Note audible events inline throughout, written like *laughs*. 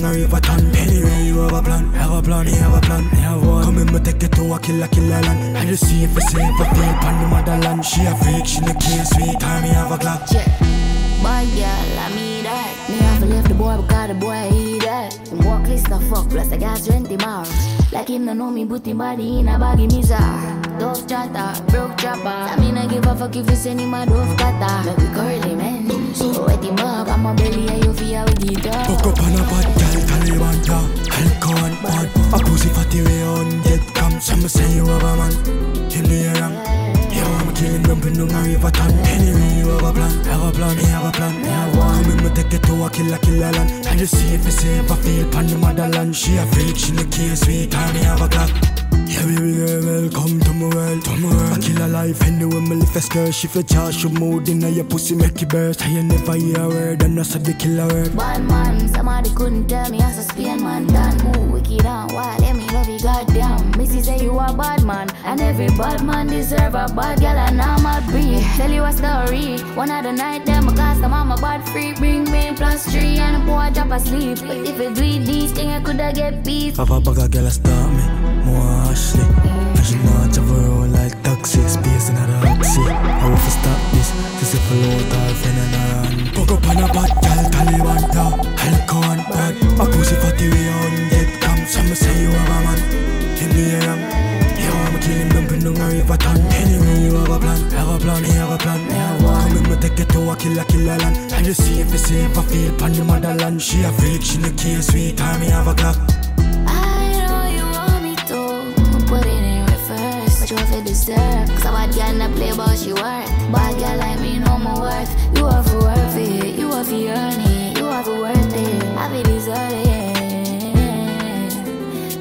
a river ton Anyway, you have a plan, have a plan, you have a plan, you have one Come in, me take it to a killer, killer land I just see if it's safe, I feel pan the motherland She a freak, she the case, sweet time, me have a clock Yeah. Boy, girl, I mean that. Me have to leave the boy because the boy he that. Him walk list the fuck, plus gas rent him out. Like him no know me, put him body in a baggy mizar. Dove chatter, broke chopper. I mean I give a fuck if you send him a dove cutter. Make we curly man. So wet him up, I'm a belly and you feel with the dog. Fuck up on a bad girl, Taliban, yeah. Alcohol and pot A pussy fatty way on dead come Some say you have a man. Him In the around Yo, I'm a killing dumping on a river ton Anyway, you have a plan, have a plan, you have a plan, you have one. Come in, me take it to a killer, killer land. I just see if it's safe, I feel pan the motherland. She a freak, she the case, sweet time, me have a clock yeah, baby girl, welcome to my world, to my world. I kill a life anyway, me live a skirt. Shift your charge, your mood in your pussy, make it burst. I ain't never hear a word, and that's a the killer word. Bad man, somebody couldn't tell me as a Spain man done Ooh, wicked and wild, let me love you goddamn Missy say you a bad man And every bad man deserve a bad girl and I'm a breed Tell you a story One of the night them cause the mama bad free Bring me plus three and the boy drop asleep But if you do these things I coulda get beat Papa bag a girl a start me, more Ashley. And she know I like taxi, space in a taxi. I want to stop this, to say follow out her friend and her hand. Fuck up on a bad girl, Taliban, yeah. Alcohol and pot. A pussy fatty way on dead come. Some say you have a man. In the air, Yo, I'm a killing dumping on a river ton. Anyway, you have a plan, have a plan, you have a plan, you have one. Come in, me take it to a killer, killer land. I just see if it's safe, I feel pan the motherland. She a freak, she the case, sweet time, me have a clock. But to deserve Cause a bad girl not play about she worth Bad girl like me know my worth You have to worth it You have to earn it You have to worth it I be deserve it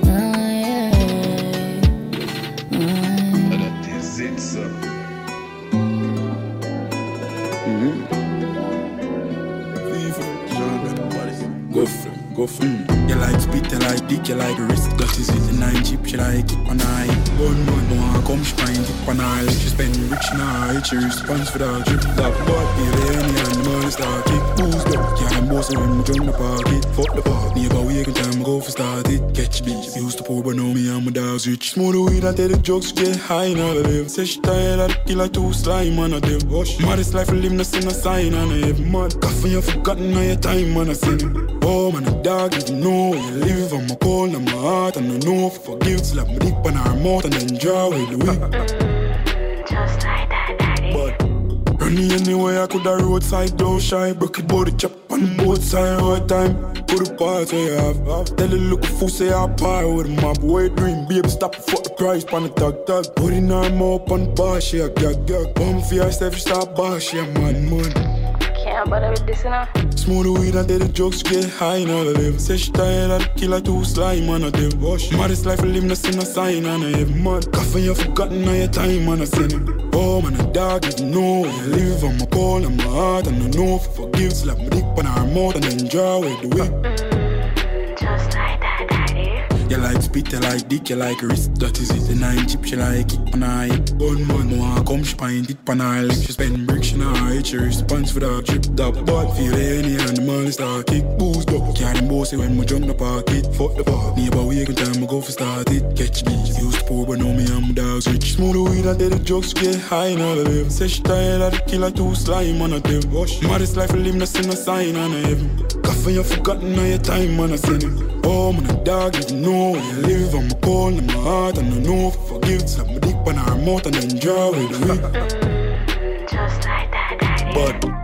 Oh, yeah. Mm. That is it, sir. Go for go for You like spit, like dick, you like wrist That is it, the nine chip, she like it on eye? One no one come, she find it on eye. She spend rich now, she response for that drip That the and the money start kick Boost up, yeah, I'm bossing when we jump the pocket. Fuck the park, neighbor wake and time go for start it Catch beats, used to pour, but now me and my dogs rich. Smoke the weed, I tell the jokes, get high now the live Say she tired of the killer, too slime, man, I dev Wash, maddest life, live, no send a sign, and I have mad Coffee, you forgotten all your time, man, I send. Oh man, a dog, you know where you live. I'm a cold, I'm a heart, and I know if I forgive. Slap my dick on her mouth and away the whip. Just like that, daddy But running anyway, I could have roadside, don't shy. Broke it body chop on both sides all the time. Put the parts you have. Tell the look fool say I buy with. My boy dream, baby, stop for the price, pan the tag tag. Putting her up on the bar, she a gag gag. Bum for herself, she start bar, she a man man. Can't bother with this now Smoke the weed and tell the jokes get high now the live. Say she tired of the killer too slime man a dev. Wash maddest life live no send a sign and I have mad. Coffee you forgotten all your time man I send it. Oh man a dog you know where you live. I'm a cold and my heart and I know if I forgive. Slap my dick on her mouth and then draw away the whip. You like spit, you like dick, you like wrist. That is it. The nine chip, she like it hip. One man, no one come, she pint it lip. She spend bricks, she not hide. She response for that trip, That bad feel the any and man start kick. Boost up, can't them bossy when we jump the pocket. Fuck the park, neighbor wake and time I go for start it. Catch beats, used to pour, but now me and my dogs rich. Smoke the weed and tell the jokes get high now the live. Say she tired of the killer too slime on a. Wash maddest life live, no send a sign on a heaven. Coffee you forgotten all your time man I send it. Oh man a dog you know where you live. I'm a cold in my heart and I know if I forgive. Slap my dick on her mouth and draw away the. Just like that, daddy But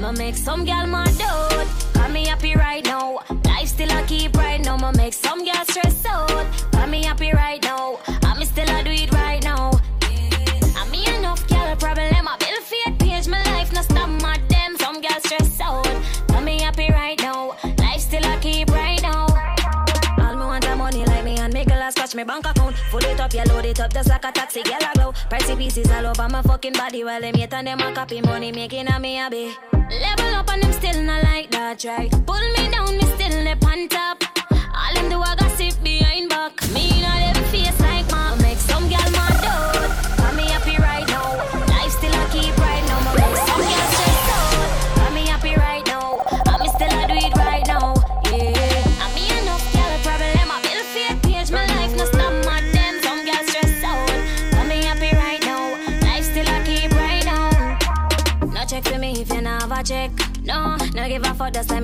Ma make some gal mad out. Got me happy right now. Life still I keep right now. Ma make some gal stress out. Got me happy right now. it up, yeah, load it up just like a taxi. Girl, I glow. Pricey pieces all over my fucking body while them hate and them a copy money making a me a be Level up and them still not like that, right? Pull me down, me still nip on top. All them do I gossip behind back. Me not them face like my make some girl mad out.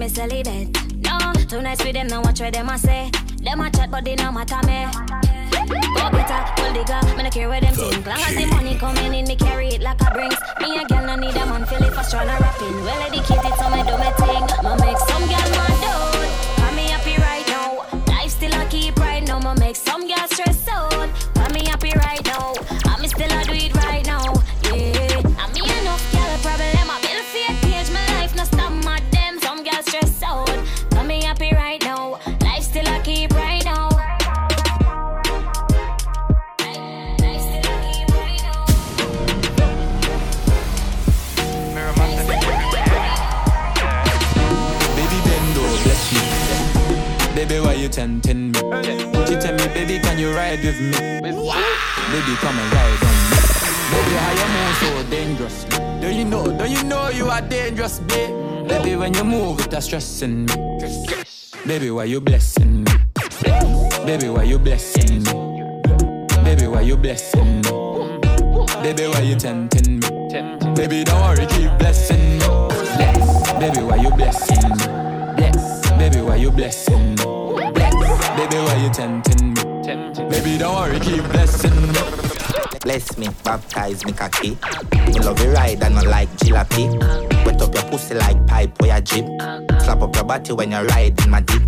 Me celibate. No, too nice with them, now watch where them a say. Them a chat, but they no matter me. Go better, gold girl, me no care where them think. Long as the money coming in, me carry it like a brings. Me a girl no need a man, feel it for strong rapping. Well educated, so me do me thing. Ma make some girl mad ride with me? Baby, come and ride on me. Baby, how you move so dangerously? Don't you know, don't you know you are dangerous, babe? Baby, when you move, it's stressing me. Baby, why you blessing me? Baby, why you blessing me? Baby, why you blessing me? Baby, why you tempting me? Baby, don't worry, keep blessing me. Baby, why you blessing me? Baby, why you blessing me? Baby, why you tempting me? Baby, don't worry, keep blessing me. Bless me, baptize me cocky. Me love you ride and not like jalopy. Wet up your pussy like pipe or your jib. Slap up your body when you ride in my deep.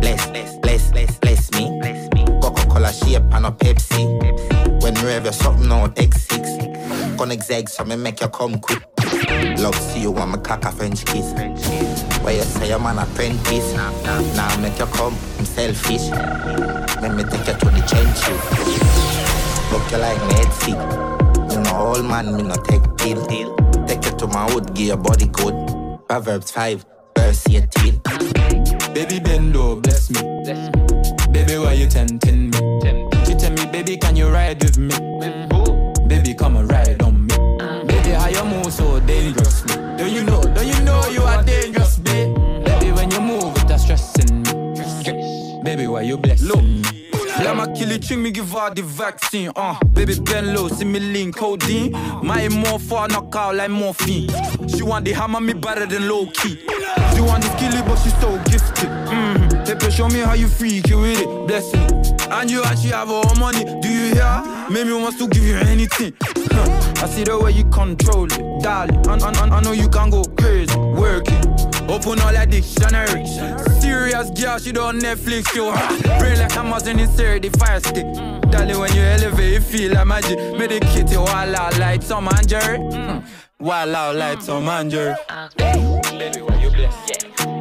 Bless, bless, bless, bless, bless me. Coca-Cola shape and a Pepsi. When you have your something on X6. Gonna exeg so me make you come quick. Love see you want my cock a French kiss. Where you say I'm an apprentice. Now make you come, I'm selfish. Let me take you to the trenches. Look you like head. You know old man, me no take pill. Take you to my hood, give your body good. Proverbs 5, verse 18. Baby, bendo, bless me. Bless me. Baby, why you tempting me? She tell me, baby, can you ride with me? Baby, come and ride on me. Baby, how you move so dangerously? Don't you know, don't you know you are dangerous, stressing me. Baby, why you blessing me? Yeah, my killer ching me give her the vaccine. Uh, baby Ben low, see me lean codeine. My more for knock out like morphine. She want the hammer me better than low key. She want the skilly, but she so gifted. Mm-hmm. Pepe, show me how you freak you with it. Blessing. And you actually have all money. Do you hear? Maybe wants to give you anything. Huh. I see the way you control it, darling. And, and I know you can go crazy, working. Open all that dictionary. Serious girl, she don't Netflix her. Brain like Amazon insert the fire stick. Darling, when you elevate, you feel like magic. Medicate you while out like Tom and Jerry. Mm. While out like Tom and Jerry. Baby, why you bless? Yeah.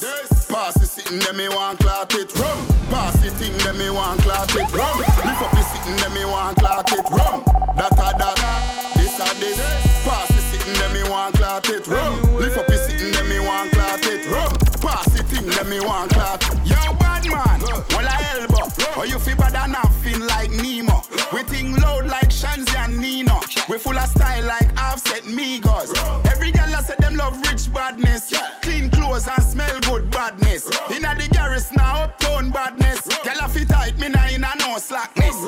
This. Pass the sitting, them me want clot it. Rum. Pass the thing, them me want clot it. Rum. Lift up the sitting, them me want clot it. Rum. That a that, this a this. Pass the sitting, them me want clot it. Rum. Lift up the sitting, them me want clot it. Rum. Pass the thing, them me want clot. Yo, bad man, well I elbow. Or you feel bad and nothing like Nemo. We think loud like Shanzi and Nino. We full of style like Offset Migos. Every girl I said them love rich badness. Clean clothes and smell good badness. Inna the now uptown badness. Girl I fit tight me now inna no slackness.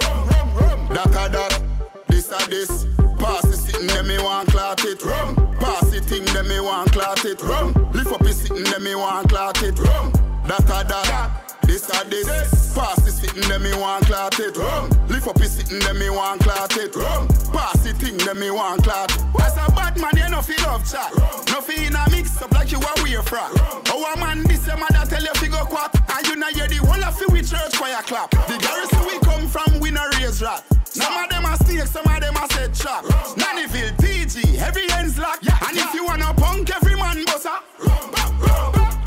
That a that, this a this. Pass the sitting them me want clot it. Rum. Pass the thing them me want clot it. Rum. Lift up the sitting them me want clot it. Rum. That a that. This a this, pass the sitting them me want clot it. Rum. The sitting them me want clot it. Rum. Pass the thing them me want clot. As a bad man, you no feel love chat. No feel in a mix up like you a wear from. Oh a man, this your mother tell you fi go quack. And you know hear the whole of it with church choir clap. The garrison we come from, we no raise rat. Some of them are snakes, some of them are set trap. Nannyville, PG, every ends lock. And if you wanna punk, every man bossa.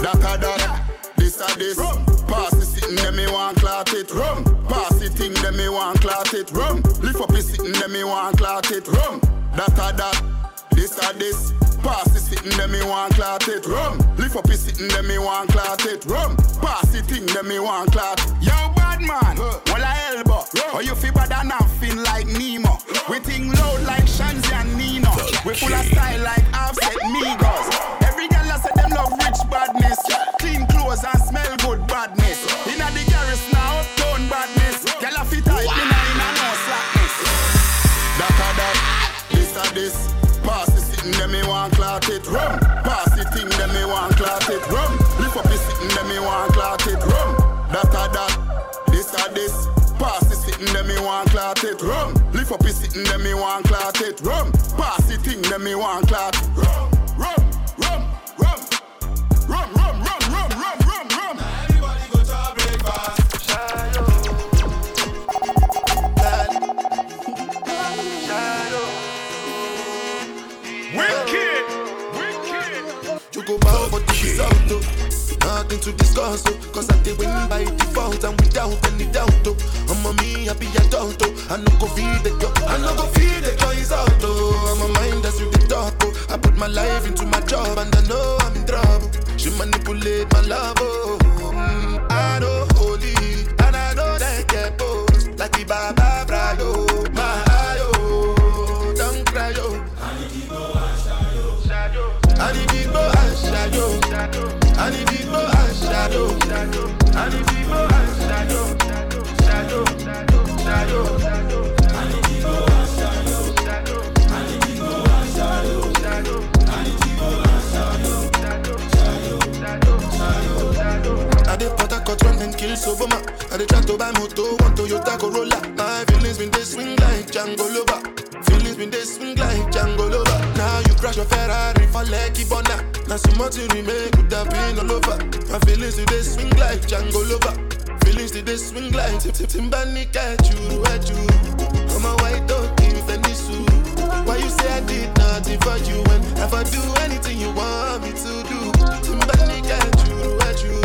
That a that, this a this. The sitting, them me want clot it. Rum. Pass it thing, them me want clot it. Rum. Lift up the sitting, them me want clot it. Rum. That a that, this a this. Pass it sitting, them me want clot it. Rum. Lift up the sitting, them me want clot it. Rum. Pass it thing, them me want clot. Yo, bad man, well I elbow. Or you feel bad and nothing like Nemo. We think loud like Shanzi and Nino. We full of style like Offset Migos. Every girl I said them love rich badness. It rum. Pass the thing, them me want clot it rum. Lift up the sitting, them me want clot it rum. That a that, this a this. Pass the sitting, them me want clot it rum. Lift up the sitting, them me want clot it rum. Pass the thing, them me want clot rum, go bow for the result. Nothing to discuss, oh. Cause I did win by default and without any doubt, oh. I'm a me, be adult, oh. I no go feed the yo. I no go feed the choice out, oh. I'm a mind that's with the talk, oh. I put my life into my job and I know I'm in trouble. She manipulate my love, oh. Mm, I know holy, and I know that get post. Like the Baba Django Lover. Feelings been they swing like Django Lover. Crash your Ferrari for Lucky Bona. Now so much you remake could have been all over. My feelings today swing like Django Lover. Feelings today swing like Tip Tip Timbani catch you, at you. I'm a white dog in Venice. Why you say I did nothing for you when if I do anything you want me to do? Timbani catch you, at you.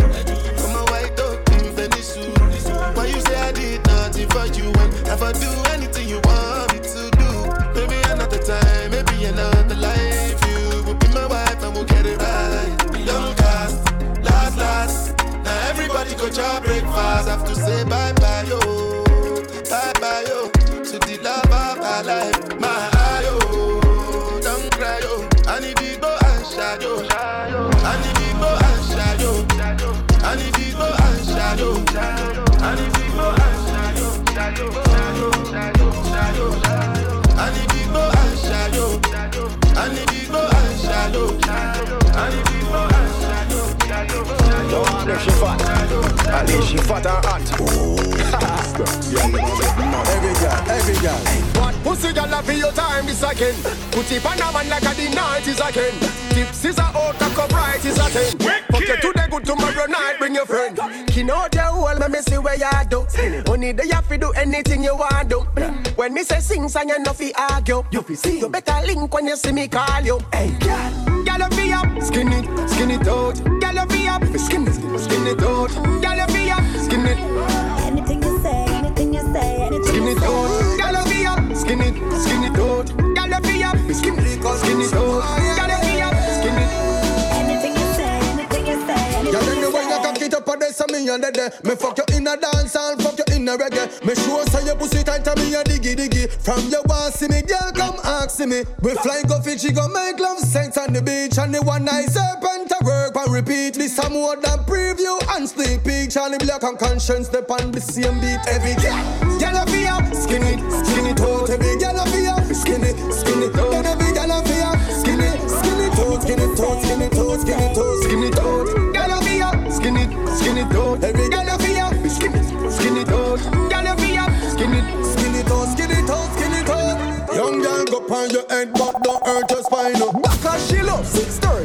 I'm a white dog in Venice. Why you say I did nothing for you when if I do anything you want she fat. At least she fat and hot. *laughs* every girl, every girl. What pussy girl have your time this second? Put it on a man like a the night is again. Tips is a out, a cup right is a ten. Fuck you today, good tomorrow night, bring your friend. Kin out your whole, me me see where you do. Only day you fi do anything you want do. When me say sing, song you no fi argue. You fi see, you better link when you see me call you. Hey, girl, girl you fi up, skin it, skin it out. Girl you fi up, skin it, skin it out. Girl you fi up, skin it. Anything you say, anything you say, anything Skin you it say. out, gyal you fi up, skin it, skin it out, gyal you fi up, skin it, skin it out, gyal you fi up, skin it. Anything you say, anything you say, anything you anyway, you say. cock it up this, me under there. Me fuck you in a dance and fuck you in a reggae. Me sure say your pussy tight and me a diggy diggy. From your want see me, girl, ask me. We fly go Fiji, go make love sex on the beach, and the one night serpent a work and repeat. This some more than preview and sneak peek. Charly Black and Konshens step on the same beat. Every girl you fi up, skin it, skin it out. Every girl you fi up, skin it, skin it. Then every you fi up, skin it, skin it out, skin it out, skin it out, skin it out, out. Gyal you fi skin it, skin it out. Every Gyal you fi up, skin it, out.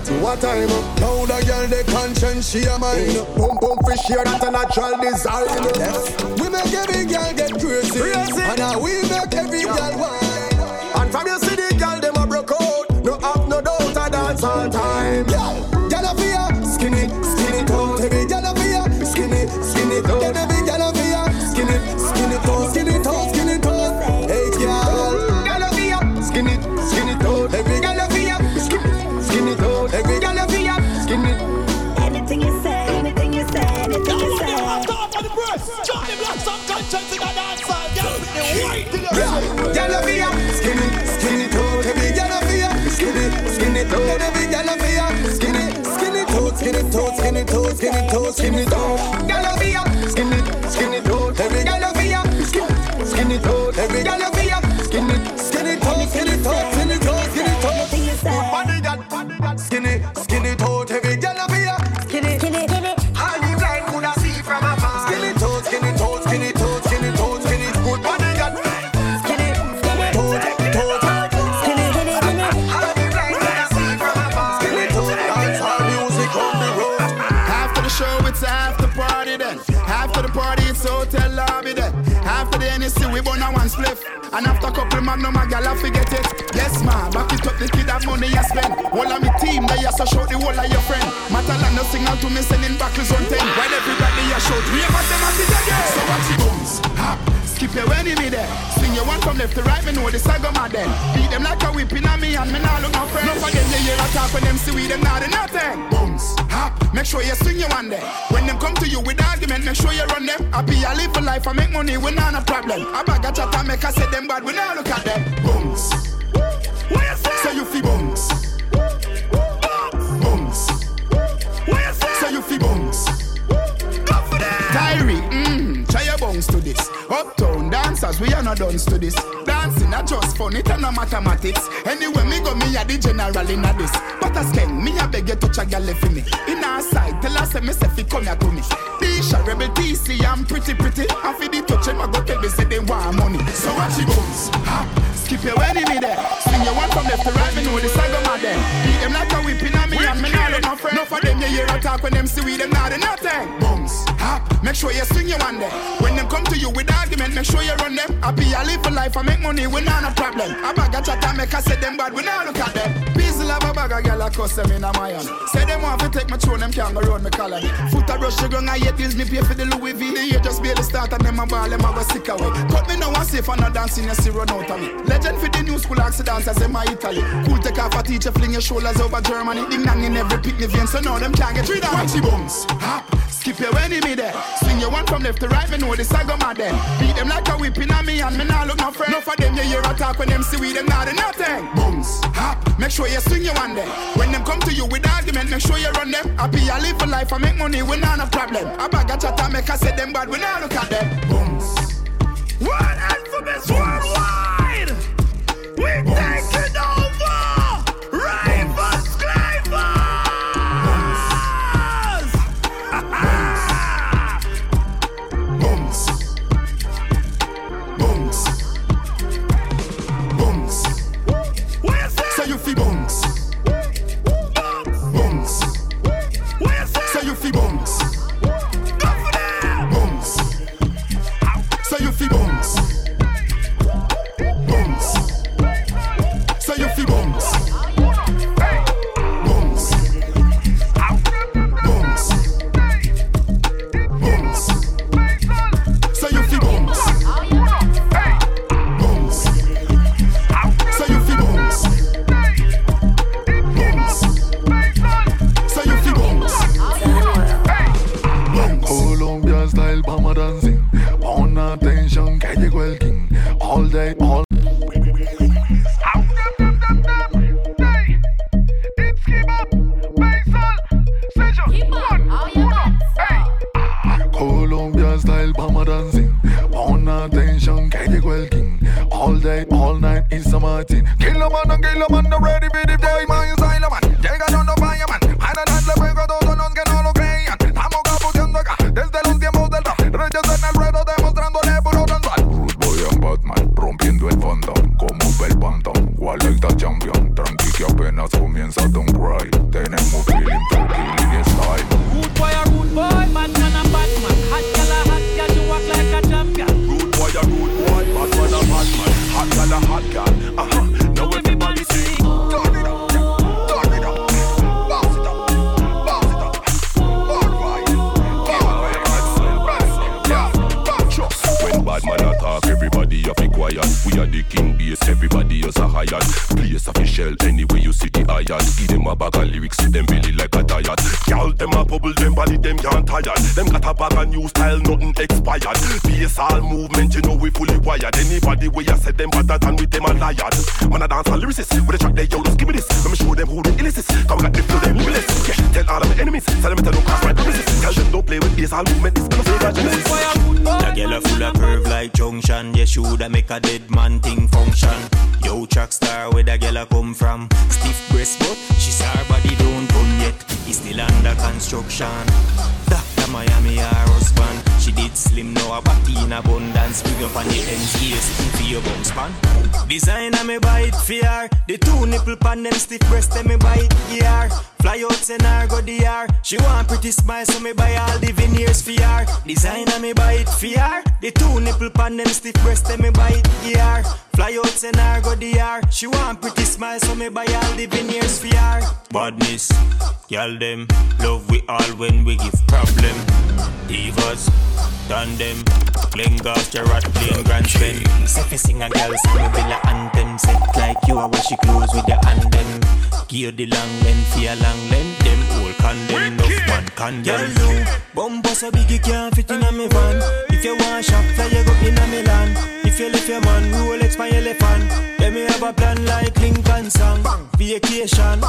Thirty. What time? Now the girl, the conscience, she a mine. Mm. Boom boom fish here, that's a natural design. We make every girl get crazy, Crazy. and now we make every girl whine. And from your city girl, them a broke out. No have no doubt, I dance all time. Girl, And after couple magnum, a gal I forget it. Yes, ma, back it up, the kid have money you spend. All of me team, they are so short, the whole of your friend. Matalan no signal to me sending backers on 10. While everybody a shout, we have them at it again. So watch the bones, hop. Skip your enemy there. Swing your one from left to right, me know the saga my then. Beat them like a whipping on me and me now look my friend. No for them, you hear a talk when them see we them not nothing. Bones, hop. Make sure you swing your one there. When them come to you with argument, make sure you run them. I be a live for life, I make money, we not a problem. I bag a chat and make I say them bad, we not look at them. Bones. What you say? So you feel bones. Uptown dancers, we are not done to this. Dancing not just fun, it and no mathematics. Anyway, me go, me a the general in a this. But a skin, me a beg you touch a gal for me. In our side, tell us me say fi come here to me. Tisha, rebel TC, I'm pretty pretty. And for the touch, them I go tell me say they want money. So watch your bones, hop. Skip your enemy there. Swing your one from left to right, me know the saga my them. Beat them like a whipping on me now look my friend. No for them, you hear a talk when them see we them not nothing. Bones, hop. Make sure you swing your one there. When them come to you with argument, make sure you run them. I be a live for life, I make money, we not a problem. I bag a chat and make I say them bad, we not look at them. Peace love a bag a girl a cuss them in a my hand. Say them want to take my throne, them can't go round me collar. Foot a brush ground, I hate bills, me pay for the Louis V. The year just barely start and them a ball, them a go sick away. Cut me now and safe and not dancing, you see run out of me. Legend for the new school accidents as them a Italy. Cool take off a teacher, fling your shoulders over Germany. Ding dang in every picnic vein, so now them can't get rid of Watch the bones, hop. Skip your enemy there. Swing your one from left to right, me know the saga my them. Beat them like a whipping on me and me now look no friend. No for them, you hear a talk when them see we them not a nothing. Bones, hop. Make sure you swing your one there. When them come to you with argument, make sure you run them. I be a live for life, I make money, we not a problem. I bag a chat and make I say them bad, we not look at them. One alphabet worldwide. We take did slim, now a body in abundance. Bring up on the ends, here, sitting for your bum span. Designer me buy it for her. The two nipple pan them stiff breast, them me buy it, yeah. Fly out, send her go DR. She want pretty smile, so me buy all the veneers for her. Designer me buy it for her. The two nipple pan them stiff breast, them me buy it here. Fly out, send her go DR. She want pretty smile, so me buy all the veneers for her. Badness, y'all them love we all when we give problem. Divas, done them. Glengarth, Gerard, playing grand spin. If you sing a girl, sing me villa anthem. Set like you, I wash your clothes with your hand them. Gear the long length, fear long length. Them all condemn, no one condemn. Girl, you bumper so big you can't fit in a me van. If you want shop, fly you go in a Milan. If you left your man, Rolex my elephant. Let me have a plan like Lincoln song. Vacation.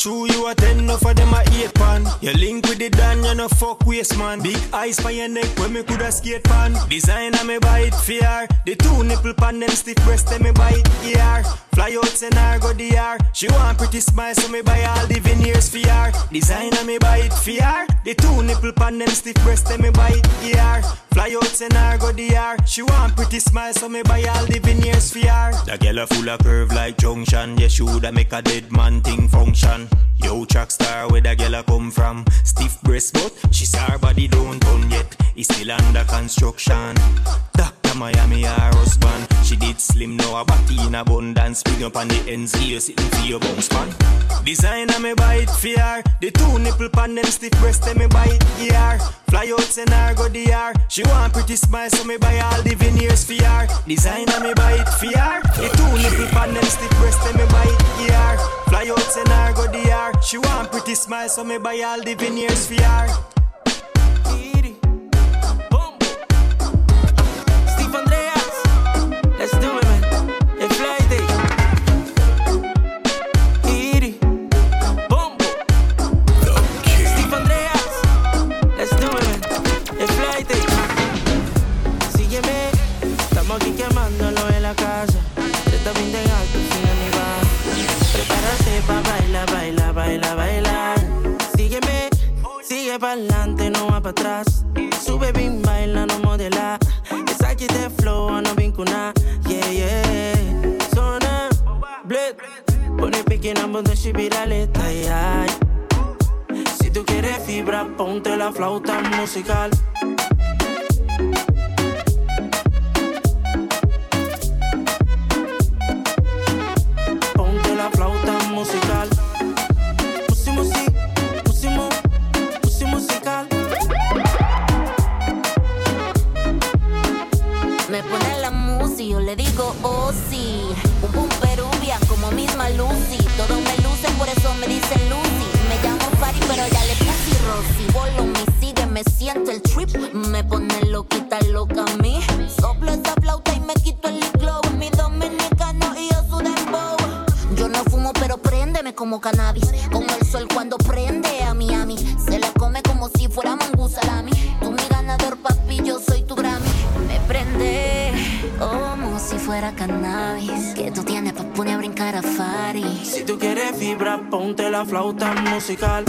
True, you a ten, no for them a eight pan. You link with the Dan, you no fuck waste man. Big eyes for your neck, when me coulda skate pan. Designer me buy it fair. The two nipple pan, them stiff breast, them me buy it here. Fly out, send her go DR. She want pretty smile, so me buy all the veneers for her. Designer me buy it fair. The two nipple pan, them stiff breast, them me buy it here. Fly out, send her go DR. She want pretty smile, so me buy all the veneers her. The girl a full of curve like junction. Yeah, she woulda make a dead man thing function. Yo, track star where the girl a come from. Stiff breast, but she her body don't done yet. It's still under construction. Dr. Miami, her husband. She did slim, now a body in abundance. Spring up on the here, sitting for your bounce pan. Designer me buy it for her. The two nipple pan, them stiff breast, me buy it here. Fly out, send her go DR. She want pretty smile, so me buy all the veneers for her. Designer me buy it for her. The two nipple pan, them stiff breast, me buy it here. Fly out, send her go DR. She want pretty smile, so me buy all the veneers for her. Sigue pa'lante, no va para atrás. Sube bien, baila, no modela. Es aquí de flow, no vincuna. Yeah, yeah. Zona, bled. Pone pequeña donde si viraleta, ay, ay. Si tú quieres fibra, ponte la flauta musical. Ponte la flauta musical. Le digo, oh sí. Un boom como misma Lucy. Todo me luce, por eso me dicen Lucy. Me llamo Fari, pero ya le puse Rosy. Bolo fibra, ponte la flauta musical.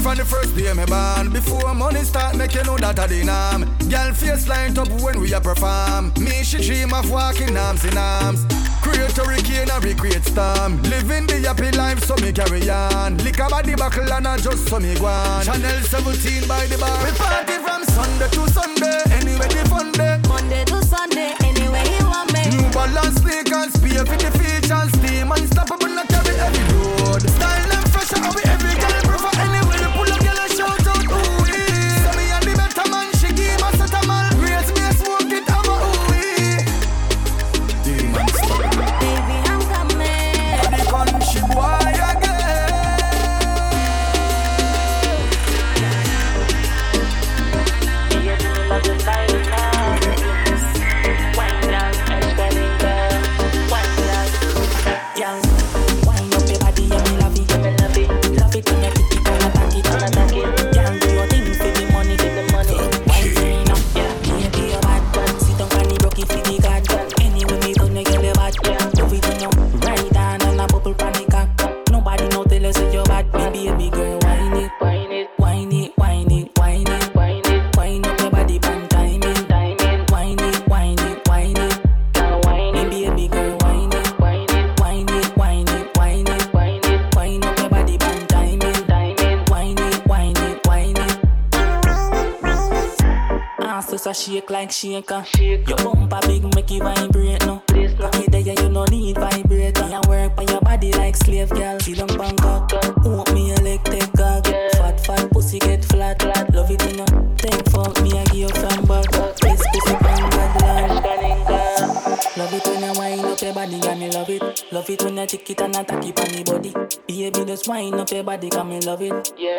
Girl from the first day me born. Before money start make you know that I the norm Girl face light up when we a perform. Me she dream of walking arms in arms. Create hurricane and recreate storm. Living the happy life so me carry on. Lick a body buckle and I just so me go on Channel 17 by the bar. We party from Sunday to Sunday Anyway the fun day. Monday to Sunday Anyway you want me. New balance sneakers Pay for the features shaker. shaker. Your bumper big, make you vibrate now. Place now. Okay, there you no need vibrator. a work on your body like slave girl. See them bang up. Want me a leg take gag. Yeah. Fat fat pussy get flat. flat. Love it in a take for me a give you from back. This pussy from Godland. Love it when I wind up your body, and me love it. Love it when I chick it and attack it on me body. Baby, just wind up your body, cause me love it. Yeah.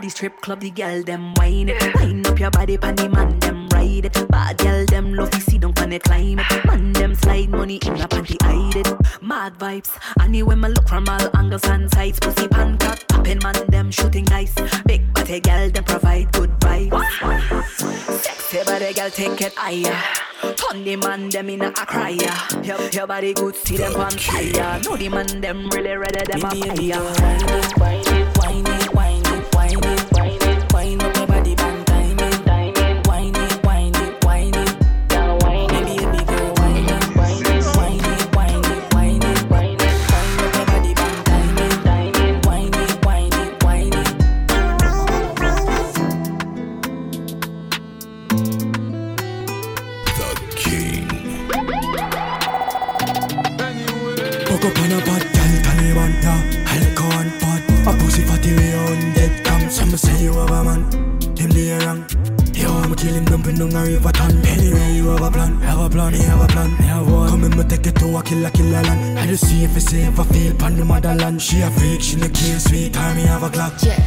the strip club, the girl them whine it. Wind up your body, pan the man them ride it. Bad girl them love you, see down pan it climb it. Man them slide money in a panty hide it. Mad vibes, anyway me look from all angles and sides. Pussy pan cock popping, man them shooting dice. Big body girl them provide good vibes. Sexy body girl take it higher. Turn the man them in a cry Your, your body good, see them on fire. Know the man them really ready, them a fire. Wine it, wine it, wine it. Rubber man. Him the wrong. Yo, I'ma kill him dumping down a river ton. Anyway, you have a plan, have a plan, you have a plan, you have one. Come in, me take it to a killer, killer land. I just see if it's safe, I feel pan the motherland. She a freak, she no care, sweet time, me have a clock. Yeah.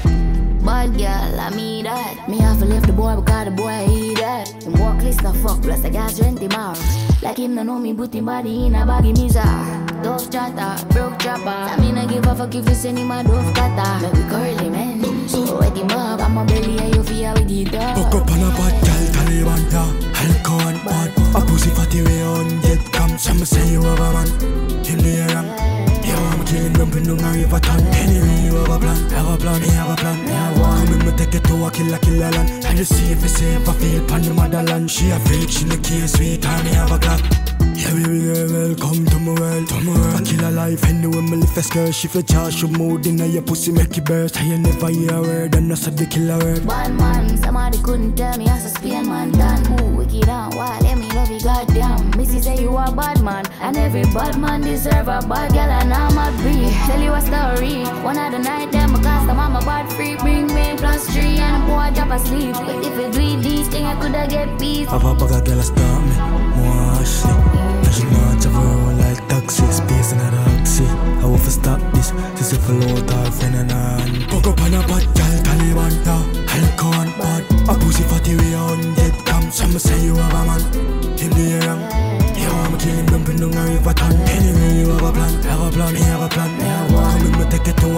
Bad girl, I mean that. Me have to leave the boy because the boy he that. Him walk list no fuck, plus the gas rent him out. Like him no know me, put him body in a baggy mizar. Dove chatter, broke chopper. I mean I give a fuck if you send him a dove cutter. Make we curly man. Wet him up, I'm a belly and you feel with the dog. Fuck up on a bad girl, Taliban. Alcohol bad. A pussy fatty way on get come. Some say you have a man. Him the wrong. Yo, I'm killing dumping down a river ton. Anyway, you have a plan, have a plan, me have a plan, me have one. Come in, me take it to a killer, killer land. I just see if it's safe, I feel pan the motherland. She a freak, she no care, sweet time, me have a clock. Yeah, baby girl, welcome to my world, to my world. I kill a life anyway, me lift a skirt. She feel charge, you mood in your pussy, make it burst. I ain't never hear a word, and I said the killer word. Bad man, somebody couldn't tell me a Spain man done. Ooh, wicked and wild, me love you, goddamn. Missy say you a bad man, and every bad man deserve a bad girl, and I'm a breed. Tell you a story. One of the night, them cause the mama bad free, bring me plus three, and the boy drop asleep. But if you do these things, I coulda get peace. Papa bag a girl a start me, more Ashley. And she not travel like taxi, space in a taxi. I want to stop this, she say follow her friend and on. Fuck up on a bad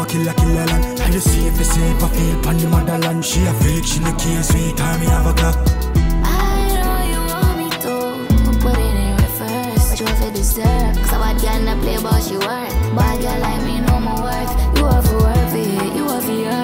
a killer, killer land. I just see if it's safe, I feel pan the motherland. She a freak, she no care, sweet time, me have a clock. I know you want me to put it in reverse, but you have to deserve. Cause a girl play about she worth. Bad girl like me no more worth. You have to worth it, you have to earn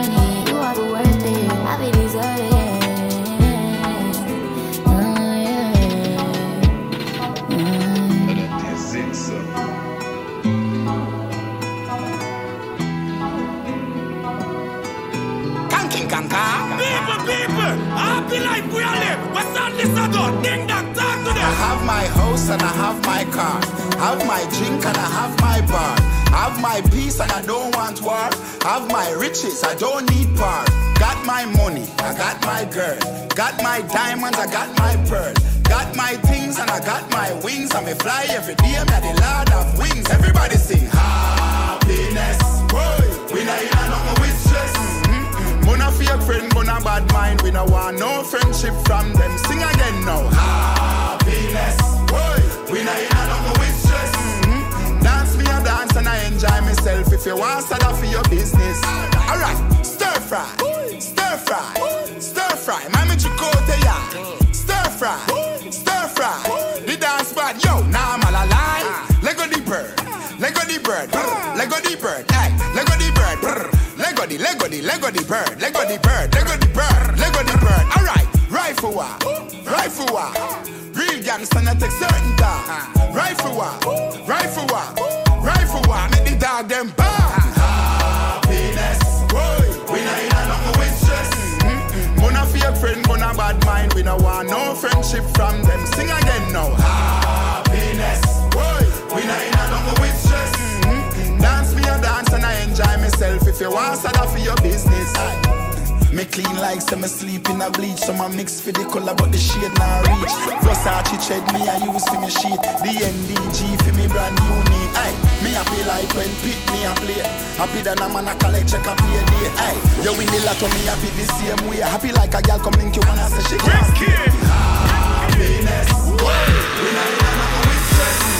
Ding dong, talk to them. I have my house and I have my car. I have my drink and I have my bar. Have my peace and I don't want war. Have my riches, I don't need par. Got my money, I got my girl. Got my diamonds, I got my pearl. Got my things and I got my wings. And me fly every day, I'm the lord of wings. Everybody sing happiness. Boy, we not fake friend, but a bad mind. We no want no friendship from them. Sing again now. Happiness. Boy, we not in a nothing with stress. Mm-hmm. Dance me a dance and I enjoy myself. If you want start off for your business. Alright, stir fry, stir fry, stir fry. Mami chicote ya. Stir fry, stir fry. The dance bad, yo, now I'm all alive. Lego the bird, Lego the bird, the, Lego the, Lego the bird, Lego the bird, Lego the bird, Lego the bird. Alright, rifle war, rifle war. Real gangster not take certain time. Rifle war, rifle war, rifle war. Make the dog them bark. Happiness, we not a nothing stress. Fake friend, mona bad mind. We no want no friendship from them. Sing again now. Happiness, If you want start off for your business. Me clean like some sleep in a bleach. Some a mix for the color, but the shade not reach. Versace tread me I use for me sheet. The NDG for me brand new knee. Aye, me happy like when pick me a play. Happy that a man a collect check a pay day. Aye, you win the lotto me happy the same way. Happy like a girl come link you and I say she can't. Happiness. We not in a with stress.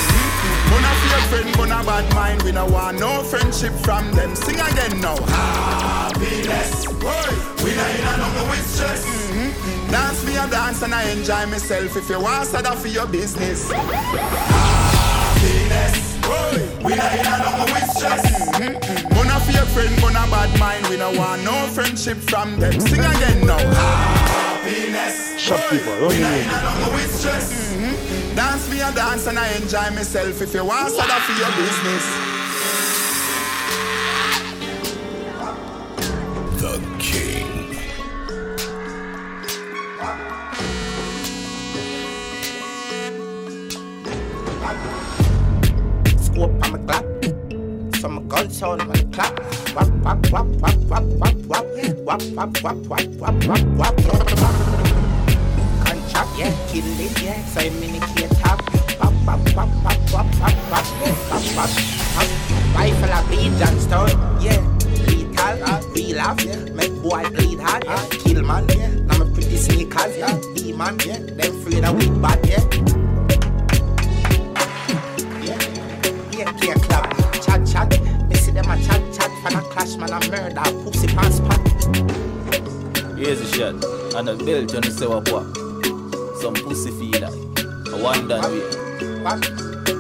Gonna fake friend, gonna bad mind. We no want no friendship from them. Sing again now. Happiness. Boy, we not in a nothing with stress. Mm-hmm. Dance me a dance and I enjoy myself. If you want off for your business. Happiness. Boy, we not in a nothing with stress. Mm-hmm. Gonna fake friend, gonna bad mind. We no want no friendship from them. Sing again now. Happiness. Boy, we not in a nothing with stress. Mm-hmm. Dance me a dance and I enjoy myself. If you want to for your business. The King. Scoop on my clap. Some guns on my clap. Wap, wap, wap, wap, wap, wap, wap. Wap, wap, wap, wap, wap, wap, wap, wap. Contract, yeah, kill it, yeah. So I'm in the key top. Wap wap wap wap wap wap wap wap wap wap. Rifle a beat and stone, yeah. Lethal, real off, yeah. Make boy bleed hard, yeah. Kill man, yeah. Now me pretty sneakers, yeah. Demon, yeah. Them afraid of weak bad, yeah. Yeah, yeah, club. Chat, chat. Me see them a chat, chat. Fan a clash, man a murder. Pussy pants spot. Here's a shot. And a belt on the sewer what? Some pussy feel like. A one done way.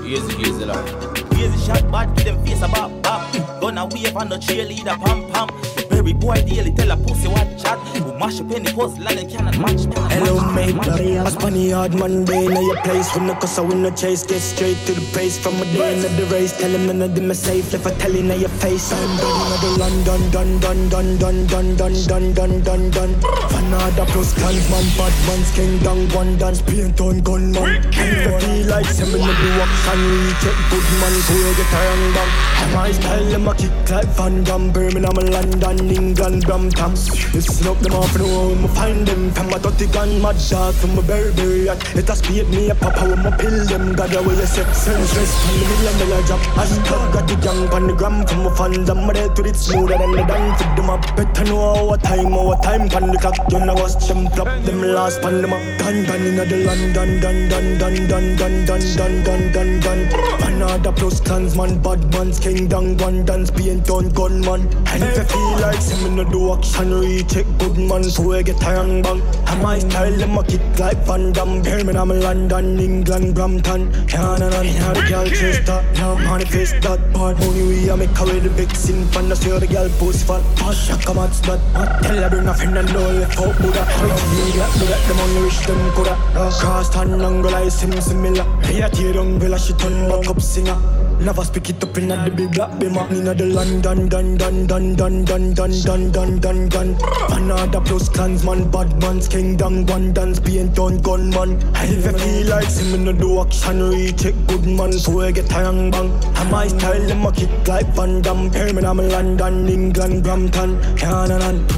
Here's the here's the line. Here's a shot, bad, give them face a bop, bop. Gonna wave on the cheerleader, pam, pam. Very boy daily tell a pussy what chat. We mash up any puzzle and they cannot match. cannot Hello, match. mate. A funny hard Monday in your place. When the cause I win no chase, get straight to the pace. From a day into the race, tell him none of them are safe. If I tell you now your face, I'm done. Another London, done, done, done, done, done, done, done, done, done, done. Fanada plus clans, man, bad man's king, down, one dance, paint on gun, man. And if I feel like seven of the action, reach it, good man, go get a young down. And my style, them a kick like Van Damme, Birmingham, London, England, Brampton. Listen up, them off, know where I find them. From a dirty gun, mad dog, from a Burberry yacht. It a speed me a papa with my pill, them. God, the way you set senseless, from the million dollar job. Hashtag got the young on from my fans, I'm ready to it smoother than the dance. Fit them up, better know our time, our time, pan. You know watch them flop, them last pan up. Dun dun in the London, dun dun dun dun dun dun dun dun dun dun. Another plus clansman, bad man's king, down one dance, paint on gunman. And if you feel like some in the do action, it, good man, so I get a young bang. And my style, them a kick like Van Damme. Birmingham, London, England, Brampton. Can't and on, the girl chase that. Now manifest that part. Only we a make away the sin fan. I see the girl post fat. Oh, shaka mats that. Oh, tell her bring a friend and no left out Buddha. Rich media, look at them only rich them coulda. Cross tan angle, I sim similar. Here, tear down, villa, she turn back up singer. Never speak it up in the big black bimmer Inna the London, dun dun dun dun dun dun dun dun dun dun. Another plus clansman, bad man's king down one dance paint on gunman. And if you feel like see me no do action, reach it good man So I get a young bang. And my style, them a kick like Van Damme. Birmingham, London, England, Brampton. Can and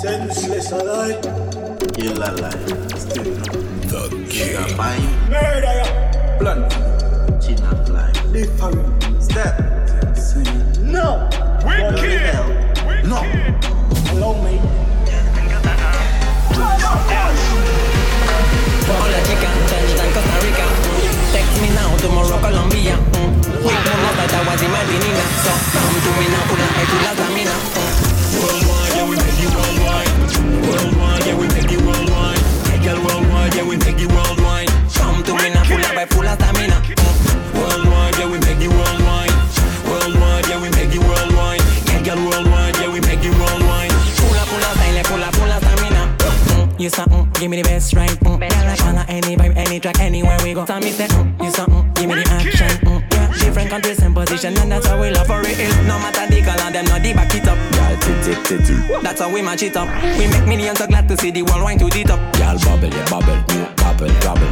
Senseless alive Kill a lie, still no. The king. Murder Blunt China fly. Different Step. No Wicked. No Allow me Hola chica, touchdown Costa Rica. Text me now, tomorrow Colombia. Mm. Wait, no more that I was in Madinina. So come to me now, pull up to la stamina. Worldwide, yeah, we make worldwide. Worldwide, yeah, we make it worldwide. Come to me now, pull up by full of stamina. Worldwide, yeah, we make it worldwide. Worldwide, yeah, we make it worldwide. Hey, girl, worldwide, yeah, we make it worldwide. Pull up, pull up, style, pull up, pull up stamina. Mm. You something, give me the best right. Mm. I follow any vibe, any track, anywhere we go. Tell me mm. you something, give me the action. Mm. Different countries and position, and that's how we love for real. No matter the color, them not the back it up. Tip, tip, tip. That's how we match it up. We make millions so glad to see the world wine to the top. Y'all bubble, yeah, bubble, bubble, bubble.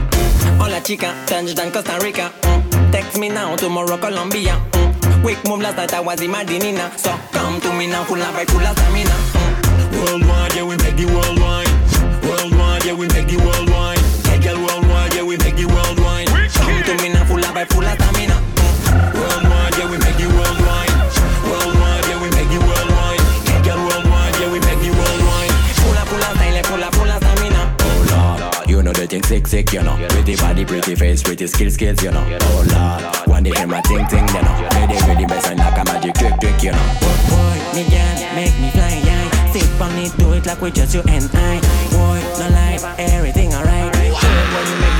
Hola chica, touchdown Costa Rica. Mm. Text me now, tomorrow Colombia. Mm. Quick move last night I was in Madinina. So come to me now, full of vibe, full of stamina. Mm. Worldwide, yeah, we make it worldwide. Worldwide, yeah, we make it worldwide. Hey, girl, worldwide, yeah, we make it worldwide. Come to me now, full of vibe, full of stamina. Worldwide, yeah, we make it worldwide. Yeah, we make girl, worldwide, yeah, we make full of style, full of, full of stamina. Oh Lord, you know the thing sick, sick, you know. Pretty body, pretty face, pretty skills, skills, you know. Oh Lord, one day hear my ting, ting, you know. Ready, ready, like a magic trick, trick, you know. Make me fly, do it like we just you and I. Boy, no lie, everything alright. When you make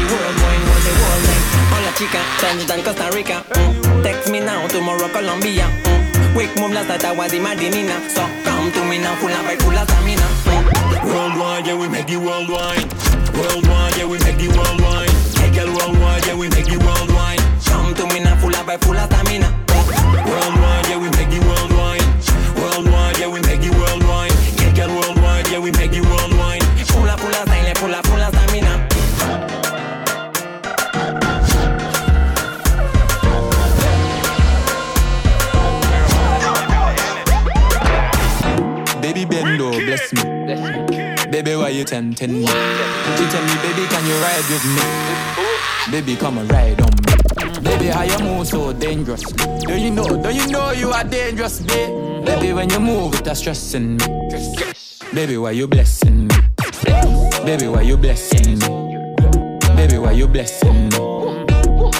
chica, touchdown Costa Rica. Mm. Text me now, tomorrow Colombia. Mm. Quick move last night I was in Madinina. So come to me now, full of vibe, full of stamina. Mm. Worldwide, yeah, we make it worldwide. Worldwide, yeah, we make it worldwide. Hey, girl, worldwide, yeah, we make it worldwide. Come to me now, full of vibe, full of stamina. Worldwide, yeah, we make it bless me. Baby, why you tempting me? She tell me, baby, can you ride with me? Baby, come and ride on me. Baby, how you move so dangerous? Do you know? Do you know you are dangerous, babe? Baby, when you move, it's stressing me. Baby, why you blessing me? Baby, why you blessing me? Baby, why you blessing me?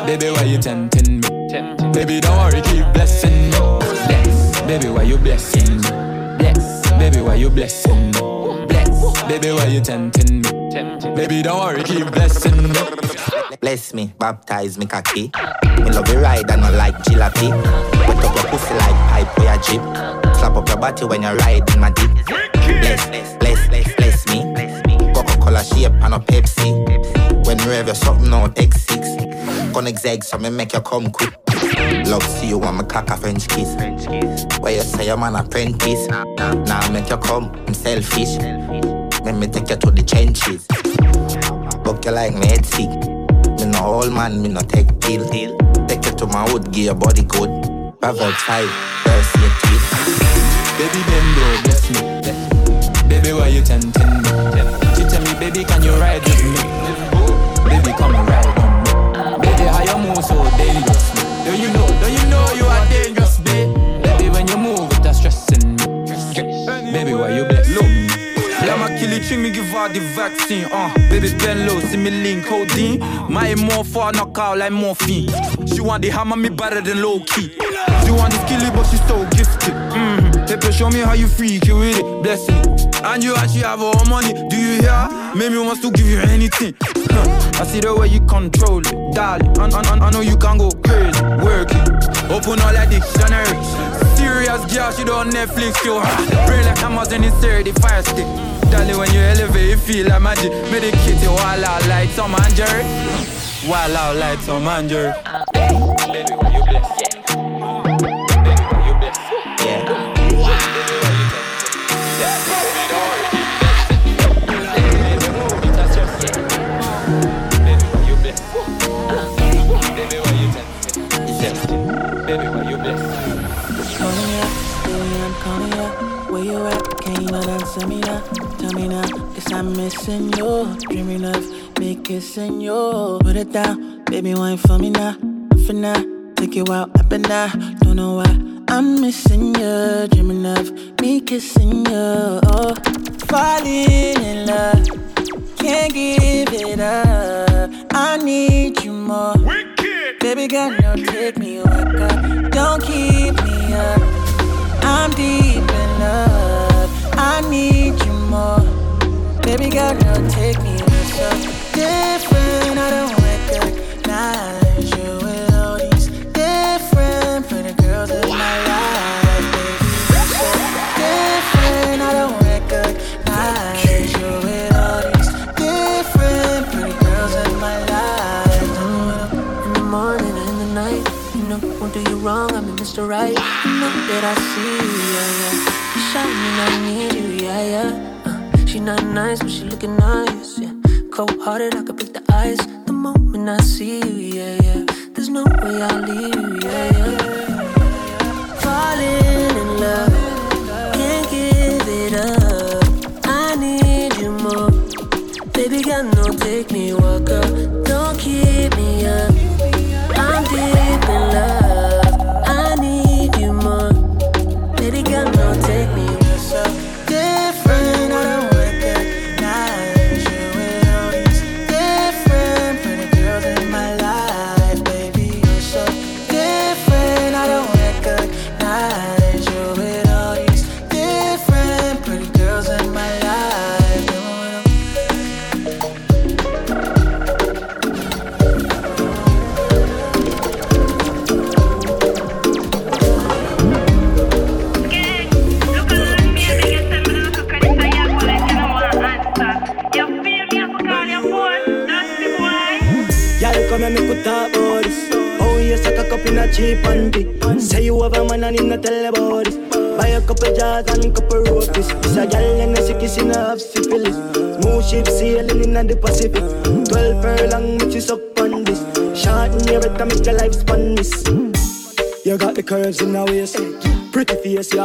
Baby, why you tempting me? Baby, don't worry, keep blessing me. Baby, why you blessing me? Bless. Baby, why you blessing me? Bless. Baby, why you tempting me? Tempting. Baby, don't worry, keep blessing me. Bless me, baptize me cocky. Me love you ride and not like jalopy. Wet up your pussy like pipe or your jeep. Slap up your body when you ride in my deep. Bless, bless, bless, bless me. Coca-Cola shape and a Pepsi. When you have your something out X6. Gonna exeg so me make you come quick. Love see you want me cock a French kiss. French kiss. Why you say I'm an apprentice. Now I make you come, I'm selfish. Let me take you to the trenches. Book you like me head sick. Me no old man, me no take pill. Take you to my wood, give your body good. Proverbs 5, verse 18. Baby, bend low, bless me. Baby, why you tempting me? She tell me, baby, can you ride with me? Baby, come and ride on me. Baby, how you move so dangerous? Do you know? don't you know you are dangerous, babe? Baby, when you move, it's stressing me. Baby, why you bless me? Yeah, my kill it, me give her the vaccine. Uh, baby, bend low, see me lean codeine. My more for knock out like morphine. She want the hammer me better than low key. She want the skilly, but she so gifted. Mm-hmm. Pepe, show me how you freak you with it. Bless me. And you actually have all money. Do you hear? Make me wants to give you anything. I see the way you control it, darling. I, I, I know you can go crazy, work it. Open all like dictionary. Serious girl, she do on Netflix, yo. Brain like Amazon is the fire stick. Darling, when you elevate, you feel like magic. Medicate you while out like Tom and Jerry. While out like Tom and Jerry. Baby, when you bless, Baby, you at? Can you not answer me now? Tell me now, cause I'm missing you. Dreaming of me kissing you. Put it down, baby, wine for me now. For now, take you out up and down. Don't know why I'm missing you. Dreaming of me kissing you. Oh, falling in love. Can't give it up. I need you more. Baby girl, no take me walk up. Don't keep me up. I'm deep in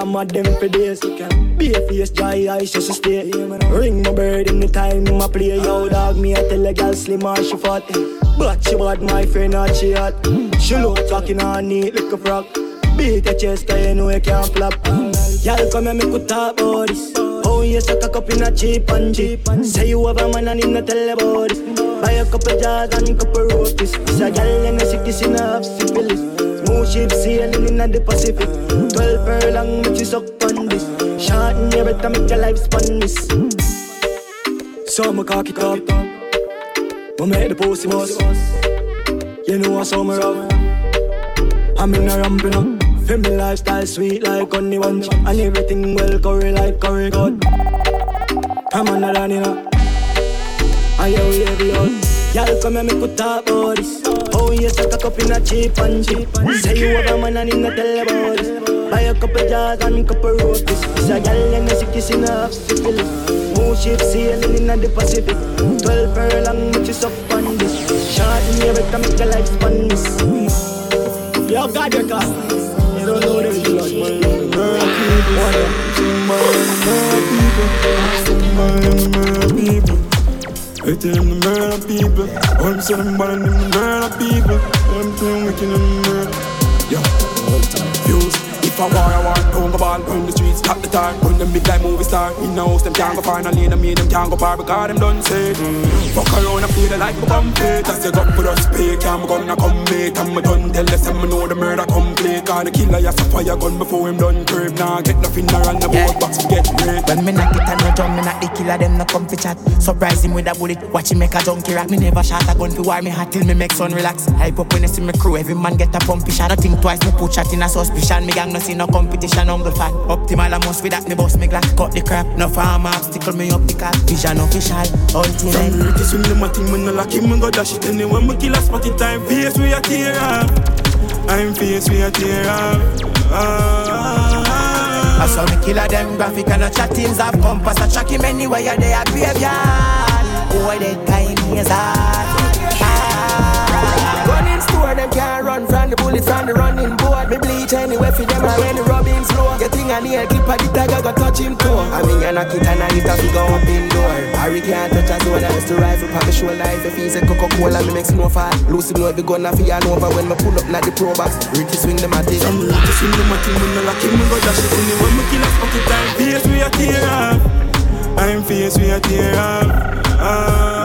you mad them for days. Be a face, dry eyes, just a stay. Ring my bird in the time my play. Yo, dog, me I tell a girl slim or she fat. But she bad, my friend, not she hot. She look talking on neat like a frog. Beat your chest, cause you know you can't flop. Y'all come and make we talk about this. Oh, you suck a cup in a cheap and cheap. Say you have a man and him not tell about this. Buy a couple jars and couple roasties. It's a gal and a sickness in a half syphilis. Smooth ship sailing in the Pacific. Twelve furlong, make you suck on this. Short in your better make your life spun this. So. We make the pussy boss. You know I saw me rough. I'm in a ramping up. Feel lifestyle sweet like honey bunch And everything well curry like curry cut I'm on the know And yeah, we heavy Y'all come and make we talk about this Oh, you suck a cup in a cheap and cheap Say you have a man and tell about this Buy a couple jars and couple It's a gal and a sickness in a half syphilis Smooth ship sailing in the Pacific Twelve furlong, make you suck on this Short in your better make your life spun this Yo, God, your car You don't know this blood, man Murder people, murder people I tell them the murder people. All them them bad and them the murder people. All them them wicked and murder Yo, fuse if I war, I want don't go ball Run the streets, top the tar Run them big like movie star. In the house, them can't go far. No lane, me, them can't go far. Because them done say. Mm. Fuck around and feel like a bumpy That's the gun for us pay Can't gonna come And me done. Tell us me know the murder complete. Cause the killer has a fire gun before him done curve Nah, get nothing around the boat box get great When me knock it and no drum Me not the killer, them no come fi chat. Surprise him with a bullet. Watch him make a junkie rock. Me never shot a gun fi war. Me hot Till me make son relax. Hype up when I see me crew Every man get a pumpy shot I think twice. Me put shot in a suspicion. Me gang no see no competition. Uncle fat Optimal I must with that me boss me glass Cut the crap. No farm obstacle me up the cat Vision official Ultimate From Ricky swing the thing when no lock him Me go dash it. Anyway Me kill a spot it time Face we a tear off I'm face we a tear off ah, I saw me killer them graphic and a chattings have compass. I track him anywhere you they a graveyard. Boy they kind is hard Store, them can't run from the bullets from the running board. Me bleach anyway for them, I when the rubbing slow. Your thing a nail clip, a the tag, go touch him too. I mean, you knock it and I hit a figure up indoor. Harry can't touch us, when I used to rifle, pop the shoulder. If you feel say Coca-Cola, me make snowfall. Lucy know the gun, I feel over when me pull up, not the pro box. Ricky swing the matic. From Ricky swing the matic, when no lock him, me go dash it anyway. Me kill a it time, face we a tear off. I'm face we a tear off. Ah, I me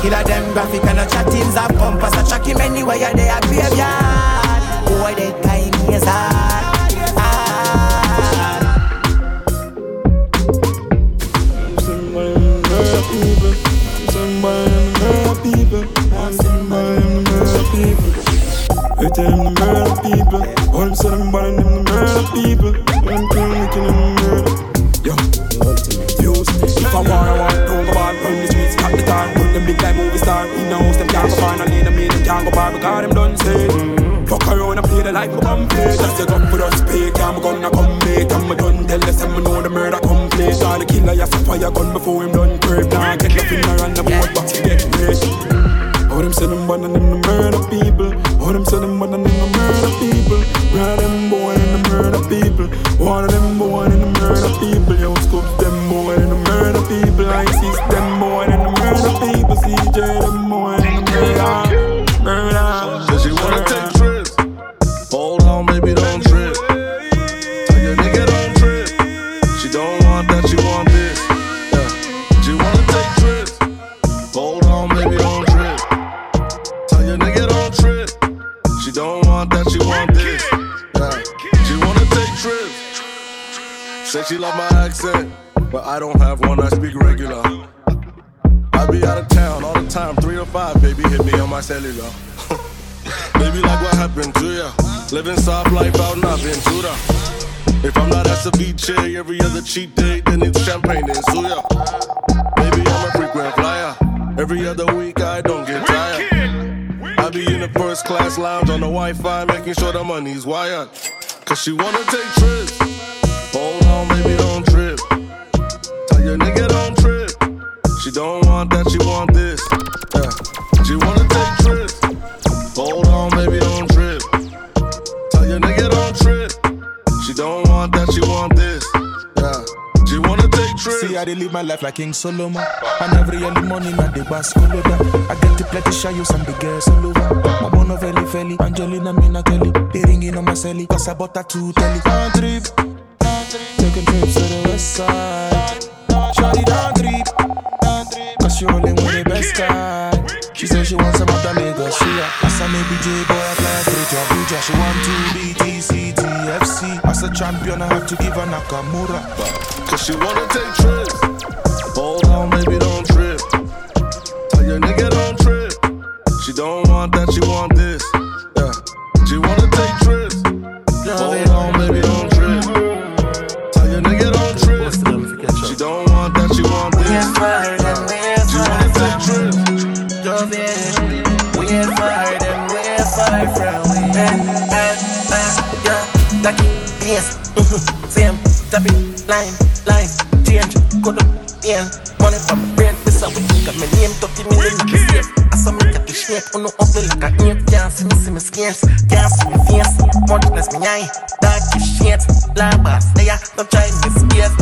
killer them graphic and a chattings have compass I track him anywhere you they a graveyard Boy they kind is hard people, somebody murder people, somebody murder people. Tell them the murder people, all say them bad and them the murder people. Can't go far because them done say. Fuck around and play the life of bumpy. That's the gun for us, pay, can't gonna come. And me done tell us, me know the murder complete. All the killer, yes, a fire gun before him done curve. Now I get nothing around the boat, but he get great. All them say them bad and them the murder people. All them say them bad and them the murder people. One them boy and the murder people. One of them boy and the murder people. Yo, scoops them boy and the murder people. I see them boy and the murder people. CJ them she love my accent, but I don't have one. I speak regular. I be out of town all the time, three or five, baby, hit me on my cellular. *laughs* Baby, like what happened to ya? Living soft life out in Aventura. If I'm not at ceviche every other cheat day, then it's champagne and suya. Baby, I'm a frequent flyer. Every other week, I don't get tired. I be in the first class lounge on the Wi-Fi, making sure the money's wired. Cause she wanna take trips. Hold on, baby, don't trip. Tell your nigga don't trip. She don't want that, she want this. Yeah. She wanna take trips. Hold on, baby, don't trip. Tell your nigga don't trip. She don't want that, she want this. Yeah. She wanna take trips. See, I did live my life like King Solomon. And every early morning I did bask all over. I get to play the shayos and the girls all over. My bono feli feli, Angelina Mina Kelly. They ringing on my celly, cause I bought a two telly. Don't trip taking trips to the west side. Shawty down trip, cause she rolling with the best guy. She said she wants some of the Lagos, yeah. As a maybe J boy, fly straight to Abuja. She want to be TC, TFC. As a champion, I have to give her Nakamura. Cause she wanna take trips. Hold on, baby, don't trip. Tell your nigga don't trip. She don't want that, she want this. Tap it, line, line, change, go to, yeah, money from brain, this how we got my name, 30 million, a. I saw me got the shape, on oh no ugly like a ape, can't see me, see me skins, can't see me face, mountainous me eye, dark shit, lambas, yeah, don't try me scared,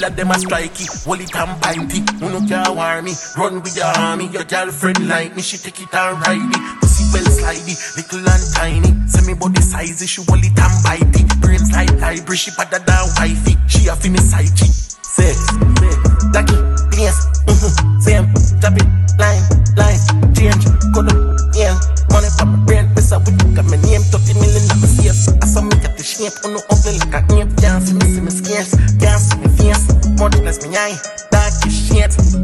killer them a strikey, hold it and pinty Who no can war me, run with your army. Your girlfriend like me, she take it and ride it. Pussy well slidey, little and tiny. Send me body size, she hold it and bite Brains like library, she better than wifey. She a fi me side chick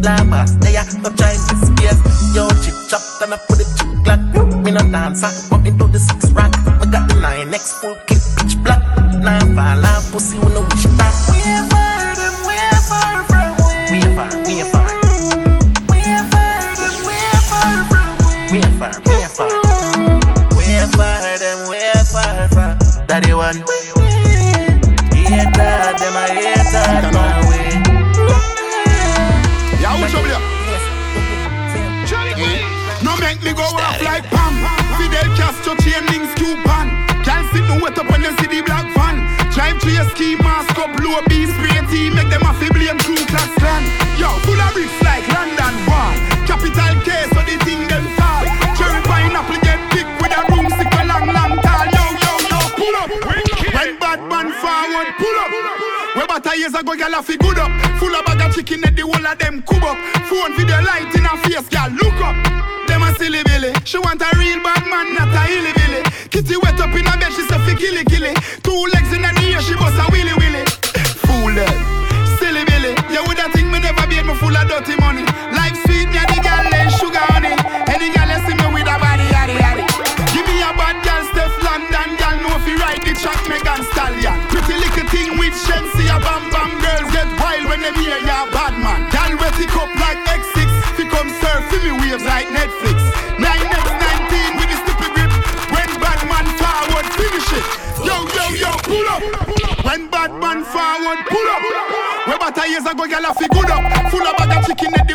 shit Lambas, there, no to space Yo, chip chop, then I put it chip black Me no dancer, but me do the six rack I got the 9X full clip, pitch black. Nine off, pussy when I wish back. We're far, them we're far from we We're far, we're far. We're far, them we're far from we We're far, we're far. We're far, them we're far from Daddy one me go off like Pam. Fidel Castro chain links Cuban. Can't sit no wet up when you see the black van. Drive to your ski mask up, low B spray team, make them to blame Ku Klux Klan. Yo, full of bricks like London Wall. Capital case, so the thing them fall. Cherry pineapple get big with a broomstick a long, long tall. Yo, yo, yo, pull up. When bad man forward, pull up. Where about years ago, girl, I feel good up. Full of bag of chicken, at the whole of them cub up. Phone video light in her face, girl, look up. A silly billy. She want a real bad man, not a hilly billy. Kitty wet up in her bed, she say fi killy killy. Two legs in her ear, she bust a willy willy. *laughs* Fool them. Silly billy. You woulda think me never beat me full of dirty money. Life sweet, me a the girl then sugar honey. Any girl you see me with a body yaddy yaddy. Give me a bad girl, Steph London girl, know fi ride the track, Megan Stallion. Pretty little thing with Shensi, a bam bam girls get wild when they hear years ago, girl, I fi good up. Full of bag of chicken,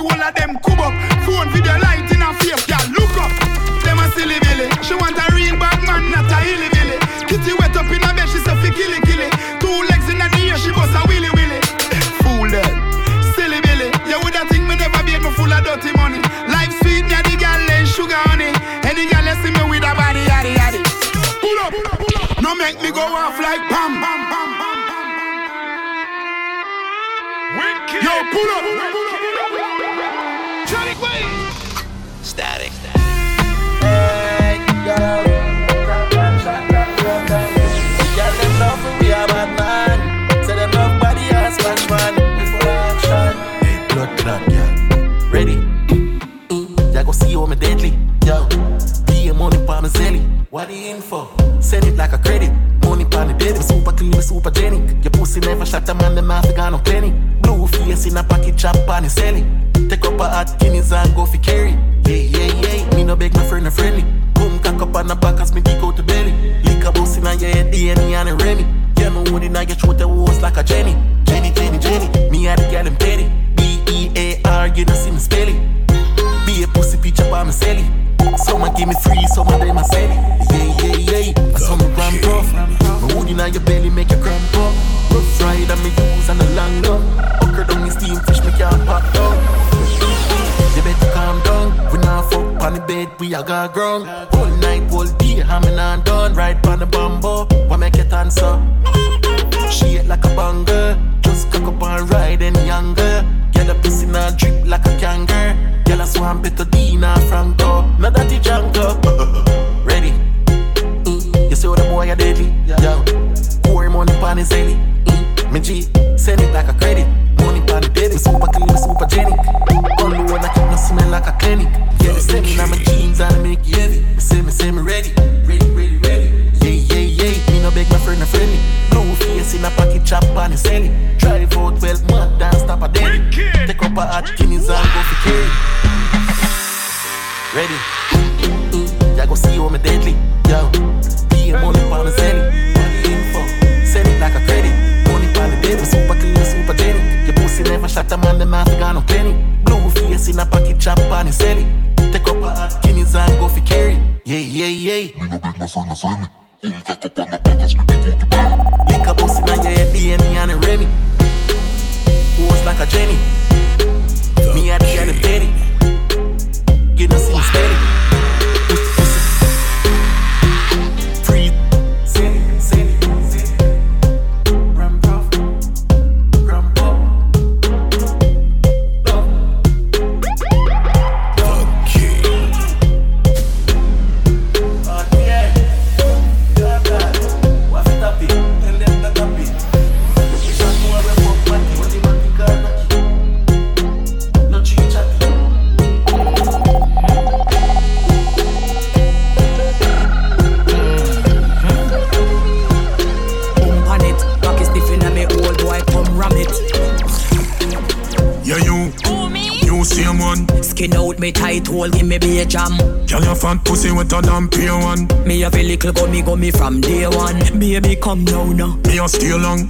come now now. Me a stay long.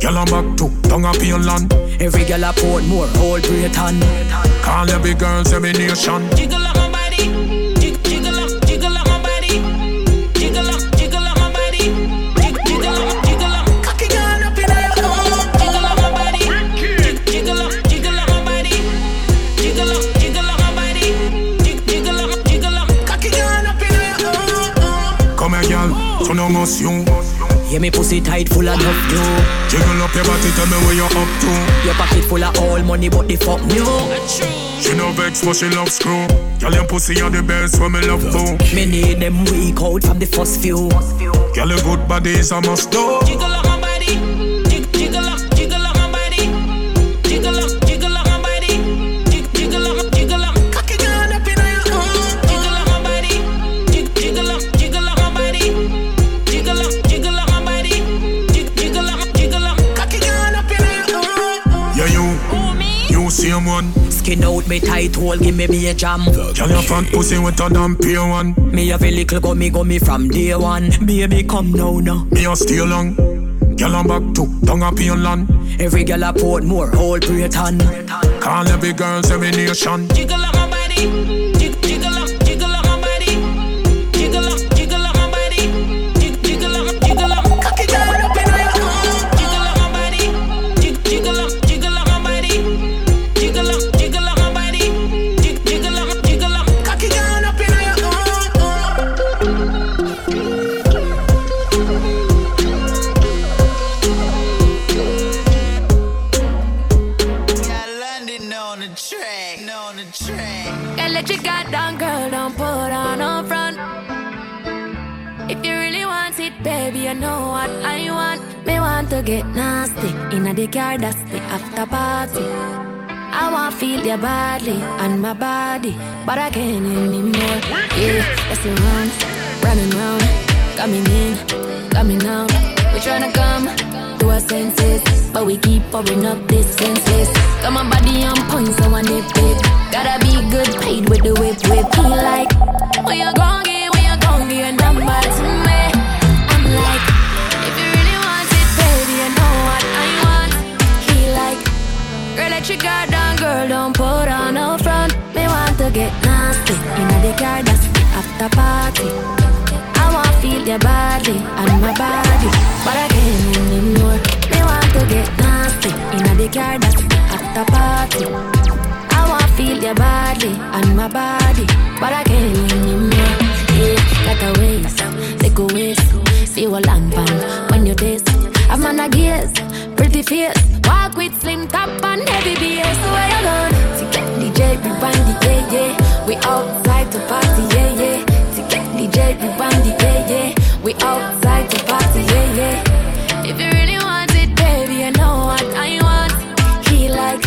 Girl, I'm back to tongue up your land. Every girl a port more, old Britain. Call every girl, every nation. Jiggle up my body. Jig- Jiggle up, jiggle up my body. Jiggle up, jiggle up my body. Jig- Jiggle up, jiggle up. Cocky girl up in your own. Jiggle up my body. Jig- Jiggle up, jiggle up my body. Jiggle up, jiggle up my body. Jig- Jiggle up, jiggle up. Cocky girl up in your own. Come here, girl. So no must you. Yeah, me pussy tight full of love you. Jiggle up your body, tell me where you're up to. Your pocket full of all money, but the fuck new. She no vex, but she love screw. Girl, your pussy are the best, when me love boo. Me need them weak out from the first few. Girl, your good body is a must do. Jiggle up one. Skin out me tight hole, give me be a jam. Girl, your fat pussy with a damn pure one. Me have a little gummy gummy from day one. Baby, come now now. Me a stay long. Girl, I'm back to tongue up your land. Every girl a port more, old Britain. Call every girl, every nation. Jiggle up my body. Know what I want. Me want to get nasty in a the car, that's the after party. I want feel your body and my body, but I can't anymore. Yeah, that's the do rounds, running round, coming in, coming out. We tryna come to our senses. But we keep pouring up this senses. Got my body on point, so I nip it. Gotta be good paid with the whip whip. He like, when you're gon' get, when you're gon' get, and I'm to me. I'm like, girl, let your guard down, girl, don't put on no front. Me want to get nasty, in the car, that's after party I want feel your body and my body, but I can't anymore. Me want to get nasty in the car that's after party. I want feel your body and my body, but I can't anymore. Yeah, like a waist, take a waist, see what land pan when you taste. I'm on a gears, pretty face, walk with slim top and heavy bass. So where you going? To get DJ, we the yeah yeah. We outside to party, yeah yeah. To get DJ, we the yeah yeah. We outside to party, yeah, yeah. If you really want it, baby, you know what I want. He like,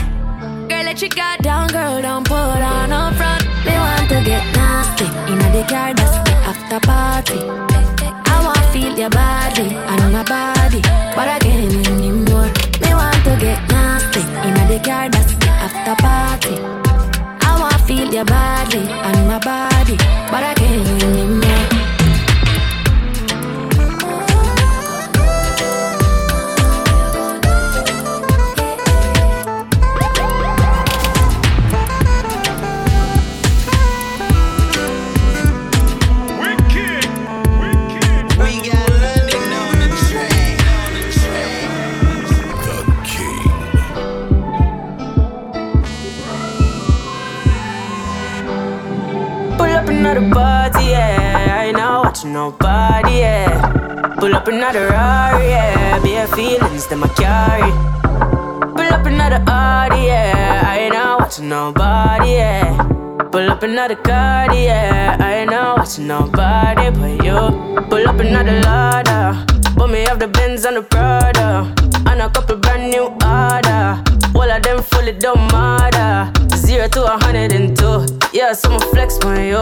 girl, let your guard down, girl, don't put on up front. Me want to get nasty in the car, that's the after party. I want your body and my body, but I can't anymore. Me want to get nasty in the car, that's the after party. I want to feel your body another party, yeah. I ain't not watching nobody, yeah. Pull up another Rari, yeah. Bare feelings that I carry. Pull up another Audi, yeah. I ain't not watching nobody, yeah. Pull up another car, yeah. I ain't not watching nobody but you. Pull up another ladder. Put me off the Benz and the Prada. And a couple brand new order. All of them fully don't matter. Zero to a hundred and two. Yeah, so I'ma flex on you.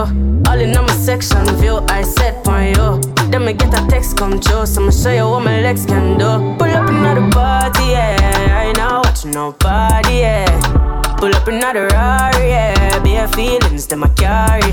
All in on my section view, I set on you. Then me get a text come true, so I'ma show you what my legs can do. Pull up another party, yeah. I ain't not watching nobody, yeah. Pull up another Rari, yeah. Bare feelings that I carry.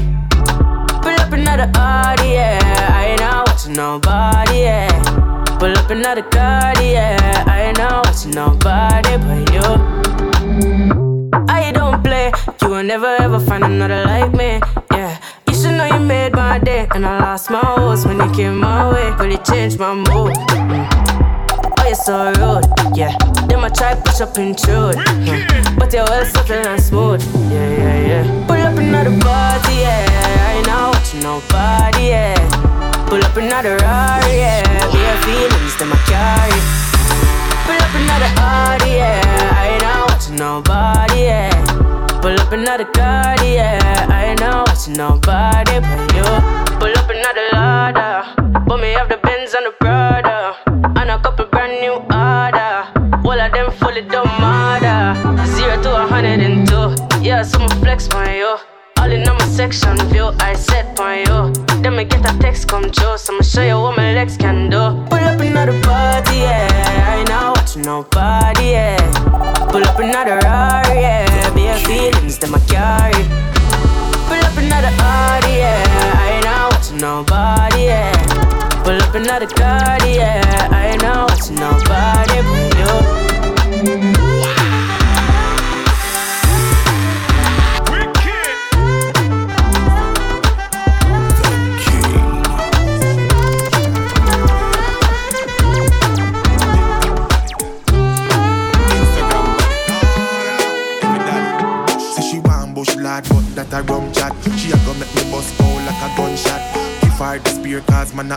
Pull up another Audi, yeah. I ain't not watching nobody, yeah. Pull up another car, yeah. I ain't not watching nobody but you. I don't play. You will never ever find another like me. Yeah. You should know you made my day. And I lost my horse when you came my way. But it changed my mood. Oh, you're so rude. Yeah. Then I try push up intrude. Hmm. But you're well subtle and smooth. Yeah, yeah, yeah. Pull up another party, yeah. I ain't not watching nobody, yeah. Pull up another Rari, yeah. Bare feelings that I carry. Pull up another Audi, yeah. I ain't not watching nobody, yeah. Pull up another car, yeah. I ain't not watching nobody but you. Pull up another ladder. Put me off the Benz and the Prada. And a couple brand new order. All of them fully don't matter. Zero to a hundred and two. Yeah, so I'ma flex on you. All in on my section view, I set on you. Then me get a text come true, so I'ma show you what my legs can do. Pull up another party, yeah. I ain't watching nobody, yeah. Pull up another Rari, yeah. Bare feelings that I carry. Pull up another Audi, yeah. I ain't not watching nobody, yeah. Pull up another car, yeah. I ain't not watching nobody but you. Spear cause man a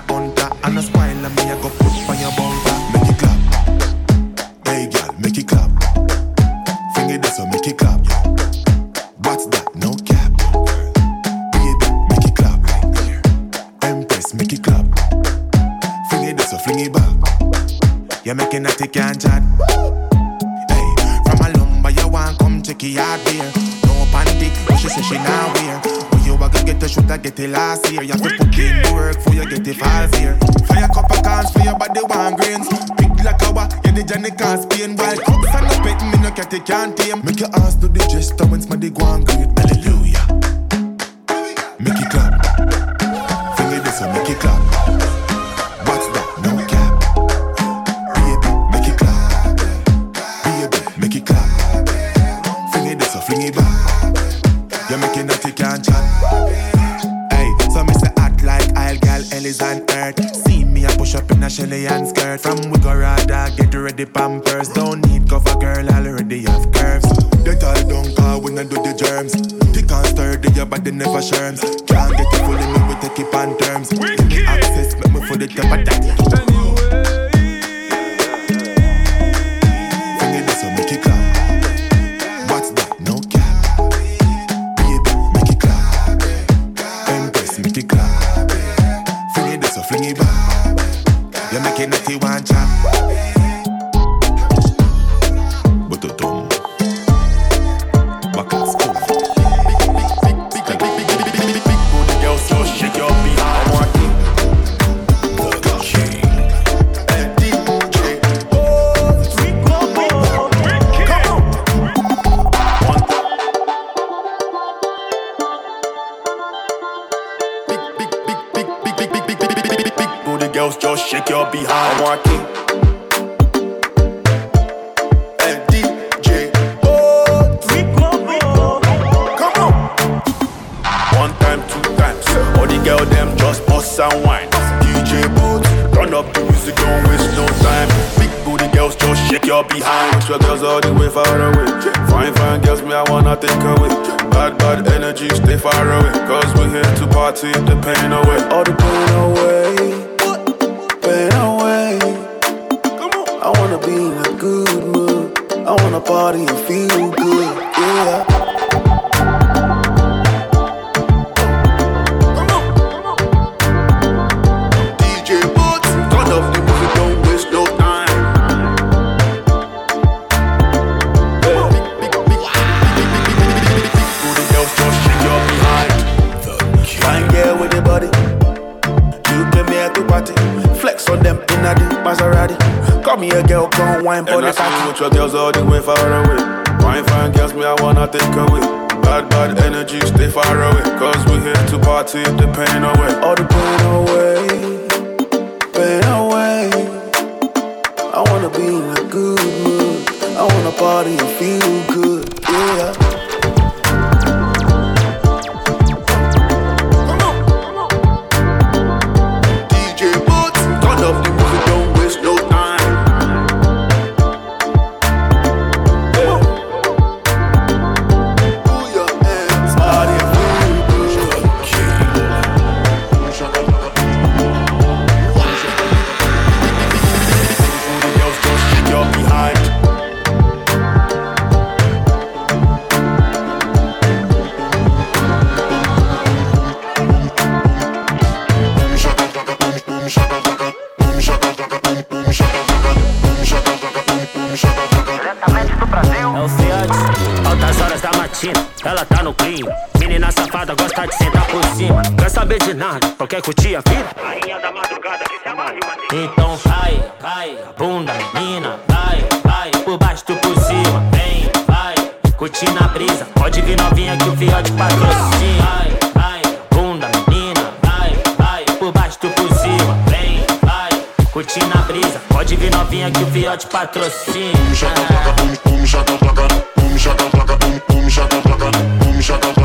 I'm walking. DJ. Oh, come on. One time, two times. All the girl them just bust and wine. DJ boots, turn up the music, don't waste no time. Big booty girls just shake your behind. your girls all the way far away. Fine, fine girls, me I wanna take away. Bad, bad energy, stay far away. Cause we're here to party the pain away. All the pain away. curtir na brisa. Pode vir novinha que o fiote patrocina. Vai, bunda menina, por baixo tu por cima. Vem, curtir na brisa. Pode vir novinha que o fiote patrocina. Pum, placa, placa, placa, placa, placa.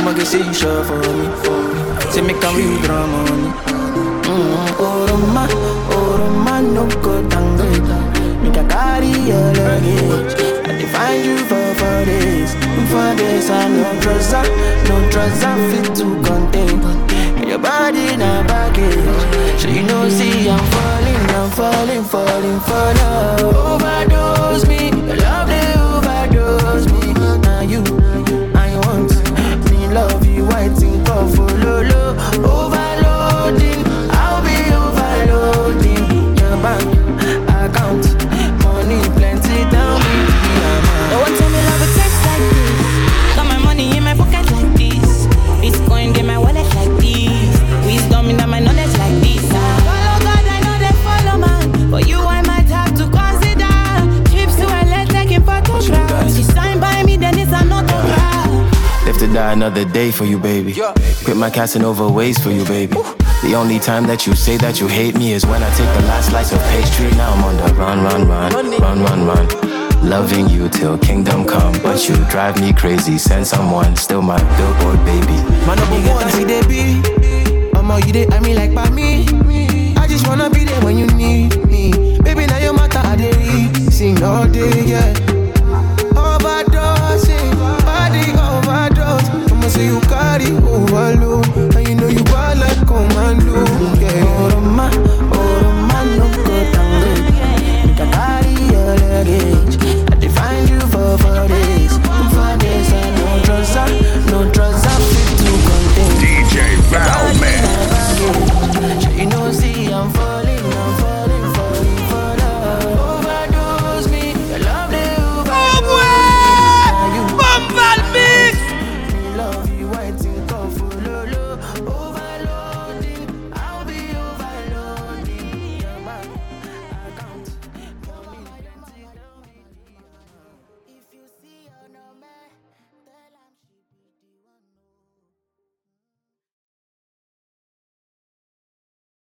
I'ma get say you sure for me, me. Say make a real drama on me. Mm-hmm. Oh, Roma, oh, Roma, no go downgrade. Make a carry your luggage. I define you for four days. For days, I no trust, no trust, I fit to contain. Your body not baggage. So you know, see, I'm falling, I'm falling, falling for love. Overdose me, love another day for you, baby. Quit my Casanova ways for you, baby. The only time that you say that you hate me is when I take the last slice of pastry. Now I'm on the run, run, run, run, run, run. Loving you till kingdom come, but you drive me crazy. Send someone, still my billboard baby. My number one, see they be. I'm all you did, I mean like by me. I just wanna be there when you need me. Baby, now your matter, I did sing all day, yeah. body overload.